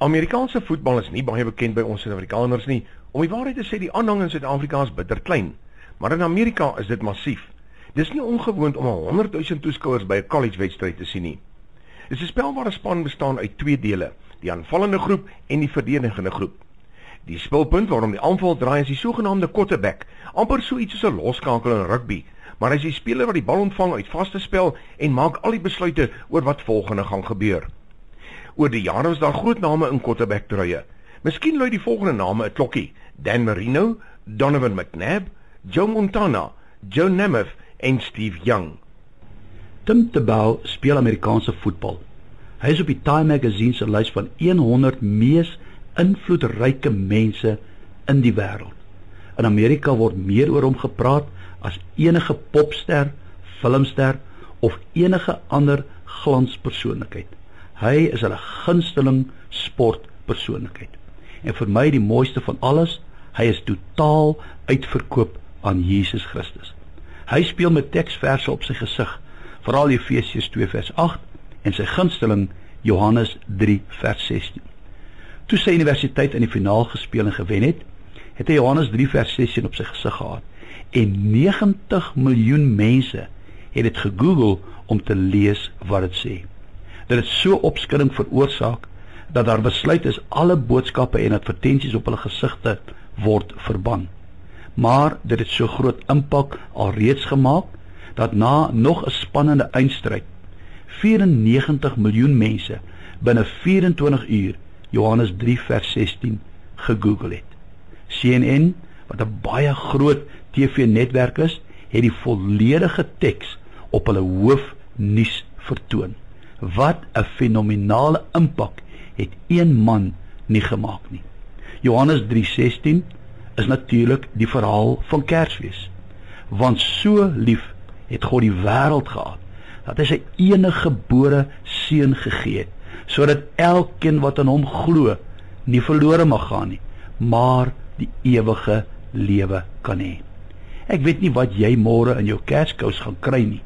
Amerikaanse voetbal is nie baie bekend by ons Suid-Afrikaners nie. Om die waarheid te sê, die aanhang in Suid-Afrika is bitter klein, maar in Amerika is dit massief. Dis nie ongewoon om 100 000 toeskouers by 'n college-wedstryd te sien nie. Dis 'n spel waar 'n span bestaan uit twee dele, die aanvallende groep en die verdedigende groep. Die spelpunt waarom die aanval draai is die sogenaamde quarterback, amper so iets soos 'n loskakel in rugby, maar hy is die speler wat die bal ontvang uit vaste spel en maak al die besluite oor wat volgende gaan gebeur. Oor die jare was daar groot name in quarterback truie. Miskien lui die volgende name 'n klokkie: Dan Marino, Donovan McNabb, Joe Montana, Joe Namath en Steve Young. Tim Tebow speel Amerikaanse voetbal. Hy is op die Time Magazine se lys van 100 mees invloedryke mense in die wêreld. In Amerika word meer oor hom gepraat as enige popster, filmster of enige ander glanspersoonlikheid. Hy is hulle gunsteling sportpersoonlikheid. En vir my die mooiste van alles, hy is totaal uitverkoop aan Jesus Christus. Hy speel met teksverse op sy gesig, veral Efesiërs 2 vers 8 en sy gunsteling Johannes 3 vers 16. Toe sy universiteit in die finaal gespeel en gewen het, het hy Johannes 3 vers 16 op sy gesig gehad en 90 miljoen mense het dit gegoogel om te lees wat dit sê dit het so opskudding veroorsaak dat daar besluit is alle boodskappe en advertensies op hulle gesigte word verban. Maar dit het so groot impak alreeds gemaak dat na nog 'n spannende eindstryd 94 miljoen mense binne 24 uur Johannes 3 vers 16 gegoogel het. CNN, wat 'n baie groot TV-netwerk is, het die volledige teks op hulle hoofnuus vertoon. Wat 'n fenominale impak het een man nie gemaak nie. Johannes 3:16 is natuurlik die verhaal van Kersfees. Want so lief het God die wêreld gehad dat hy sy enige gebore seun gegee het sodat elkeen wat aan hom glo nie verlore mag gaan nie, maar die ewige lewe kan hê. Ek weet nie wat jy môre in jou Kerskous gaan kry nie,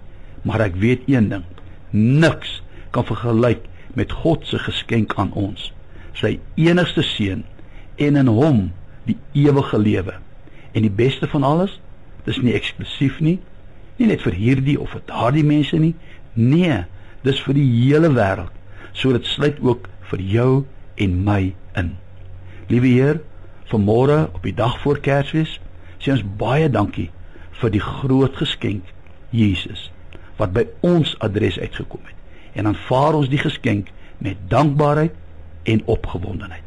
maar ek weet een ding: niks kan vergelyk met God se geskenk aan ons, sy enigste seun en in hom die ewige lewe. En die beste van alles, dis nie eksklusief nie, nie net vir hierdie of vir daardie mense nie. Nee, dis vir die hele wêreld. So dit sluit ook vir jou en my in. Liewe Heer, vanmôre op die dag voor Kersfees, sê ons baie dankie vir die groot geskenk Jesus wat by ons adres uitgekom het en aanvaar ons die geskenk met dankbaarheid en opgewondenheid.